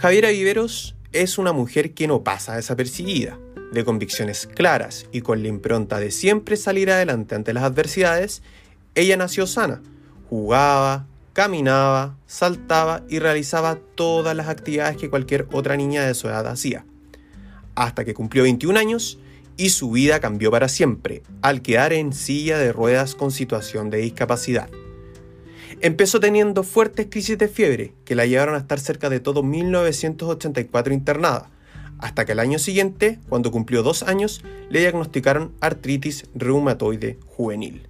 Javiera Viveros es una mujer que no pasa desapercibida, de convicciones claras y con la impronta de siempre salir adelante ante las adversidades, ella nació sana, jugaba, caminaba, saltaba y realizaba todas las actividades que cualquier otra niña de su edad hacía. Hasta que cumplió 21 años y su vida cambió para siempre, al quedar en silla de ruedas con situación de discapacidad. Empezó teniendo fuertes crisis de fiebre que la llevaron a estar cerca de todo 1984 internada, hasta que al año siguiente, cuando cumplió dos años, le diagnosticaron artritis reumatoide juvenil.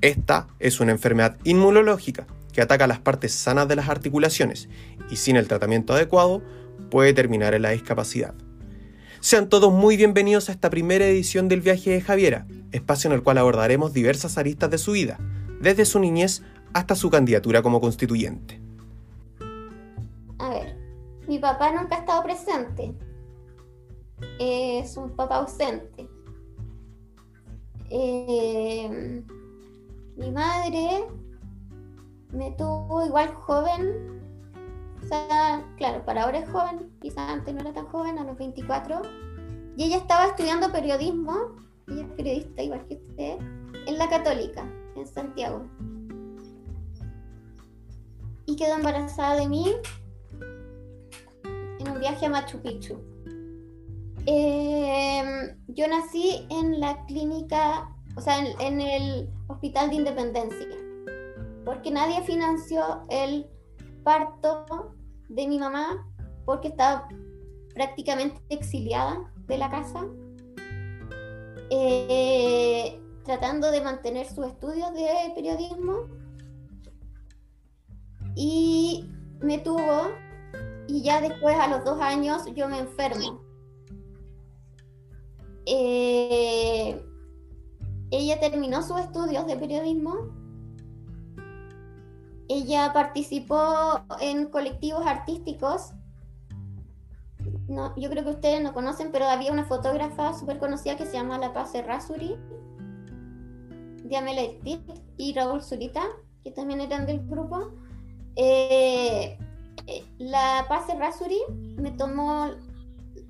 Esta es una enfermedad inmunológica que ataca las partes sanas de las articulaciones y sin el tratamiento adecuado puede terminar en la discapacidad. Sean todos muy bienvenidos a esta primera edición del viaje de Javiera, espacio en el cual abordaremos diversas aristas de su vida, desde su niñez hasta su candidatura como constituyente. A ver, mi papá nunca ha estado presente. Es un papá ausente. Eh, mi madre me tuvo igual joven. O sea, claro, para ahora es joven, quizás antes no era tan joven, a los 24. Y ella estaba estudiando periodismo, ella es periodista igual que usted, en la Católica, en Santiago y quedó embarazada de mí en un viaje a Machu Picchu. Em, yo nací en la clínica, o sea, en, el Hospital de Independencia, porque nadie financió el parto de mi mamá porque estaba prácticamente exiliada de la casa, eh, tratando de mantener sus estudios de periodismo y me tuvo y ya después a los dos años yo me enfermo. Eh, ella terminó sus estudios de periodismo. Ella participó en colectivos artísticos. No, yo creo que ustedes no conocen, pero había una fotógrafa súper conocida que se llama La Paz Rasuri, Diamela y Raúl Zurita, que también eran del grupo. Eh, eh, la Paz Rasuri me tomó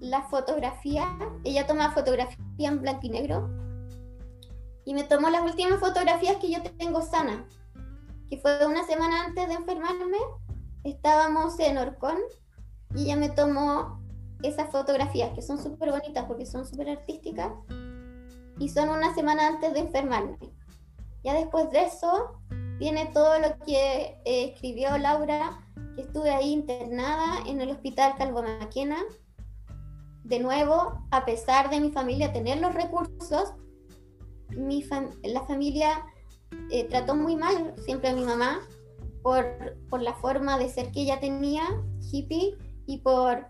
la fotografía, ella toma fotografía en blanco y negro, y me tomó las últimas fotografías que yo tengo sana, que fue una semana antes de enfermarme, estábamos en Orcón, y ella me tomó esas fotografías, que son súper bonitas porque son súper artísticas, y son una semana antes de enfermarme. Ya después de eso, viene todo lo que eh, escribió Laura, que estuve ahí internada en el hospital Calvo Maquena. De nuevo, a pesar de mi familia tener los recursos, mi la familia eh, trató muy mal siempre a mi mamá por, por, la forma de ser que ella tenía, hippie, y por,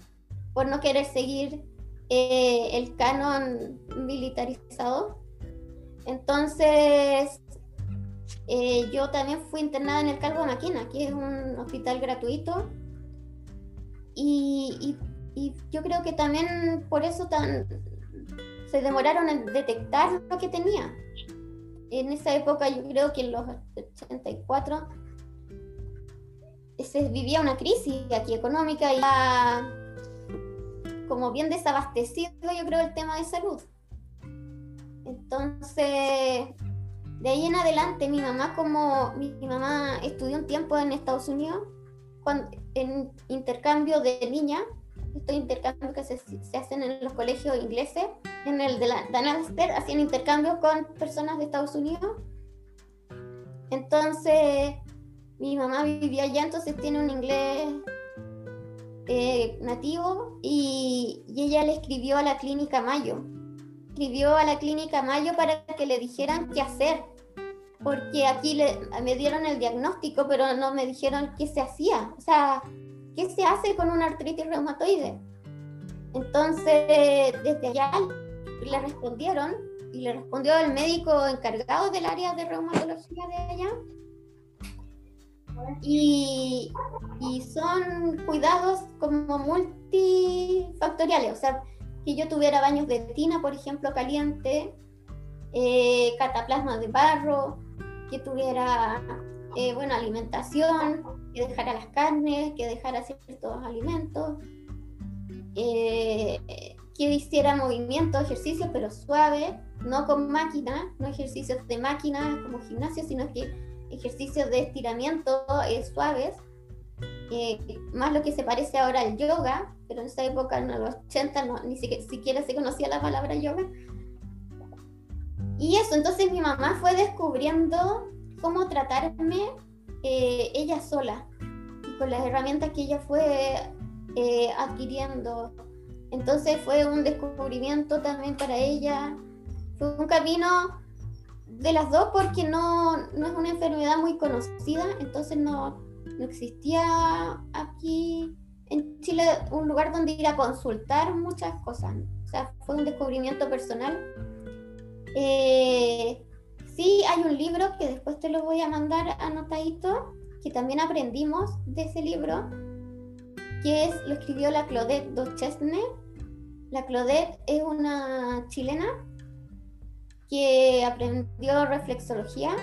por no querer seguir eh, el canon militarizado. Entonces, eh, yo también fui internada en el Calvo Maquina, que es un hospital gratuito. Y, yo creo que también por eso tan, se demoraron en detectar lo que tenía. En esa época, yo creo que en los 84 se vivía una crisis aquí económica y como bien desabastecido, yo creo, el tema de salud. Entonces, de ahí en adelante, mi mamá, como mi, mamá estudió un tiempo en Estados Unidos, cuando, en intercambio de niña, estos intercambios que se, hacen en los colegios ingleses, en el de la Danaster, hacían intercambios con personas de Estados Unidos. Entonces, mi mamá vivía allá, entonces tiene un inglés eh, nativo y, y, ella le escribió a la clínica Mayo. Escribió a la clínica Mayo para que le dijeran qué hacer porque aquí me dieron el diagnóstico, pero no me dijeron qué se hacía, o sea, qué se hace con una artritis reumatoide. Entonces, desde allá le respondieron y le respondió el médico encargado del área de reumatología de allá. Y, y son cuidados como multifactoriales, o sea, que yo tuviera baños de tina, por ejemplo, caliente, eh, cataplasma de barro, que tuviera eh, buena alimentación, que dejara las carnes, que dejara ciertos alimentos, eh, que hiciera movimientos, ejercicios, pero suaves, no con máquina, no ejercicios de máquina como gimnasio, sino que ejercicios de estiramiento eh, suaves, eh, más lo que se parece ahora al yoga, pero en esa época, en los 80, no, ni siquiera, siquiera se conocía la palabra yoga. Y eso, entonces mi mamá fue descubriendo cómo tratarme eh, ella sola y con las herramientas que ella fue eh, adquiriendo. Entonces fue un descubrimiento también para ella, fue un camino de las dos porque no, no es una enfermedad muy conocida, entonces no, no existía aquí en Chile un lugar donde ir a consultar muchas cosas. O sea, fue un descubrimiento personal. Eh, sí, hay un libro que después te lo voy a mandar anotadito, que también aprendimos de ese libro, que es, lo escribió la Claudette Dochesne. La Claudette es una chilena que aprendió reflexología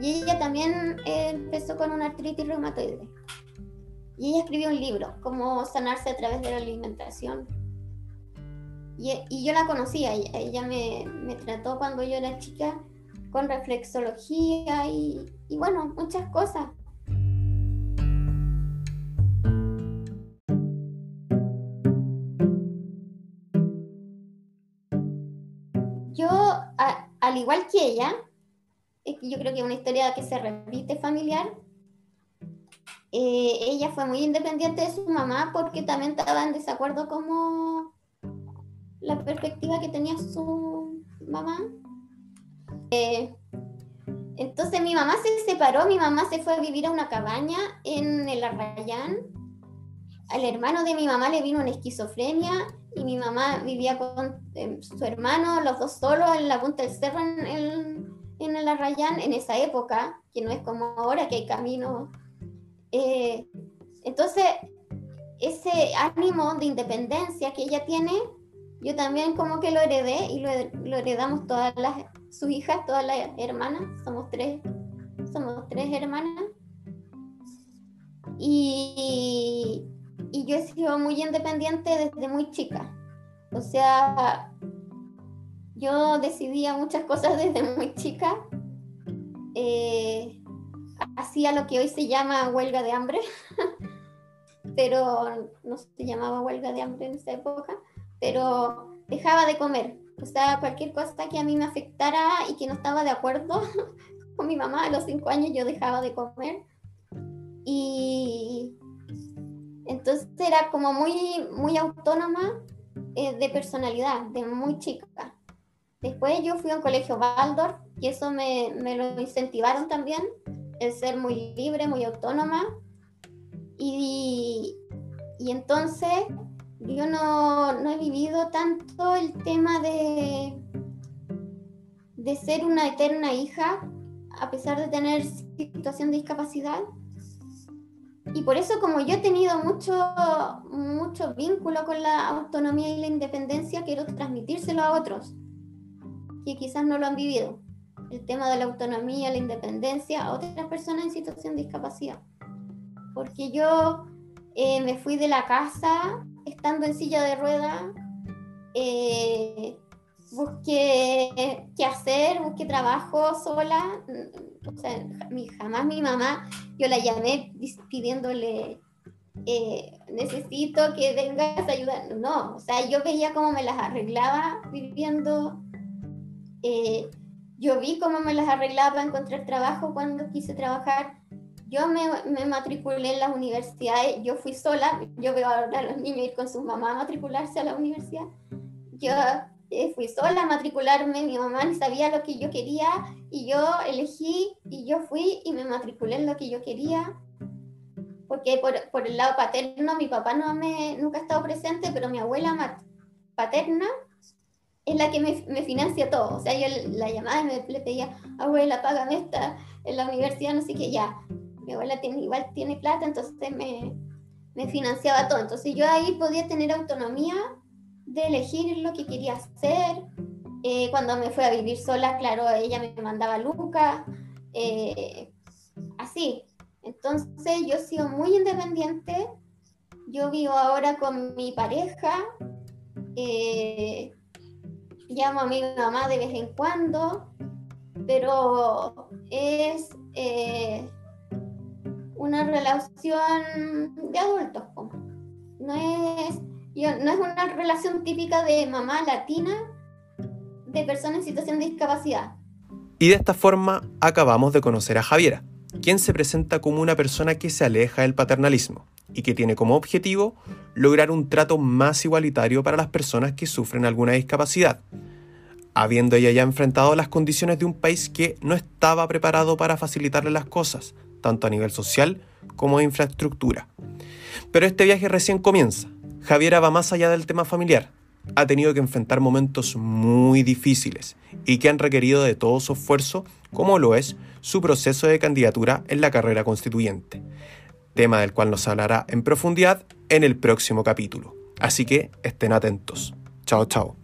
y ella también empezó con una artritis reumatoide. Y ella escribió un libro, Cómo sanarse a través de la alimentación. Y, yo la conocía, ella, ella me, trató cuando yo era chica con reflexología y, y bueno, muchas cosas. Yo, al igual que ella, yo creo que es una historia que se repite familiar, eh, ella fue muy independiente de su mamá porque también estaba en desacuerdo como la perspectiva que tenía su mamá. Eh, entonces mi mamá se separó, mi mamá se fue a vivir a una cabaña en el Arrayán. Al hermano de mi mamá le vino una esquizofrenia y mi mamá vivía con eh, su hermano, los dos solos en la punta del cerro en, en el Arrayán en esa época, que no es como ahora que hay caminos eh, entonces, ese ánimo de independencia que ella tiene, yo también como que lo heredé y lo, heredamos todas las, sus hijas, todas las hermanas, somos tres, somos tres hermanas. Y, y yo he sido muy independiente desde muy chica. O sea, yo decidía muchas cosas desde muy chica. Eh, hacía lo que hoy se llama huelga de hambre, pero no se llamaba huelga de hambre en esa época, pero dejaba de comer. O sea, cualquier cosa que a mí me afectara y que no estaba de acuerdo con mi mamá a los cinco años, yo dejaba de comer. Y entonces era como muy, muy autónoma eh, de personalidad, de muy chica. Después yo fui a un colegio Waldorf y eso me, me lo incentivaron también el ser muy libre, muy autónoma. Y, y entonces yo no, no, he vivido tanto el tema de, de ser una eterna hija, a pesar de tener situación de discapacidad. Y por eso como yo he tenido mucho, mucho vínculo con la autonomía y la independencia, quiero transmitírselo a otros que quizás no lo han vivido el tema de la autonomía, la independencia a otras personas en situación de discapacidad. Porque yo eh, me fui de la casa estando en silla de ruedas, eh, busqué qué hacer, busqué trabajo sola. O sea, jamás mi mamá, yo la llamé pidiéndole, eh, necesito que vengas a ayudar. No, o sea, yo veía cómo me las arreglaba viviendo yo vi cómo me las arreglaba para encontrar trabajo cuando quise trabajar. Yo me, me, matriculé en las universidades, yo fui sola, yo veo ahora a los niños ir con sus mamás a matricularse a la universidad. Yo eh, fui sola a matricularme, mi mamá ni sabía lo que yo quería y yo elegí y yo fui y me matriculé en lo que yo quería. Porque por, por el lado paterno mi papá no me, nunca ha estado presente, pero mi abuela paterna es la que me, me, financia todo. O sea, yo la llamaba y me, le pedía, abuela, págame esta en la universidad, no sé qué, ya. Mi abuela tiene, igual tiene plata, entonces me, me financiaba todo. Entonces yo ahí podía tener autonomía de elegir lo que quería hacer. Eh, cuando me fui a vivir sola, claro, ella me mandaba Lucas, eh, así. Entonces yo he sido muy independiente. Yo vivo ahora con mi pareja. Eh, llamo a mi mamá de vez en cuando, pero es una relación de adultos. No es, no es una relación típica de mamá latina de personas en situación de discapacidad. Y de esta forma acabamos de conocer a Javiera, quien se presenta como una persona que se aleja del paternalismo y que tiene como objetivo lograr un trato más igualitario para las personas que sufren alguna discapacidad, habiendo ella ya enfrentado las condiciones de un país que no estaba preparado para facilitarle las cosas, tanto a nivel social como de infraestructura. Pero este viaje recién comienza. Javiera va más allá del tema familiar. Ha tenido que enfrentar momentos muy difíciles y que han requerido de todo su esfuerzo, como lo es su proceso de candidatura en la carrera constituyente, tema del cual nos hablará en profundidad en el próximo capítulo. Así que estén atentos. Chao, chao.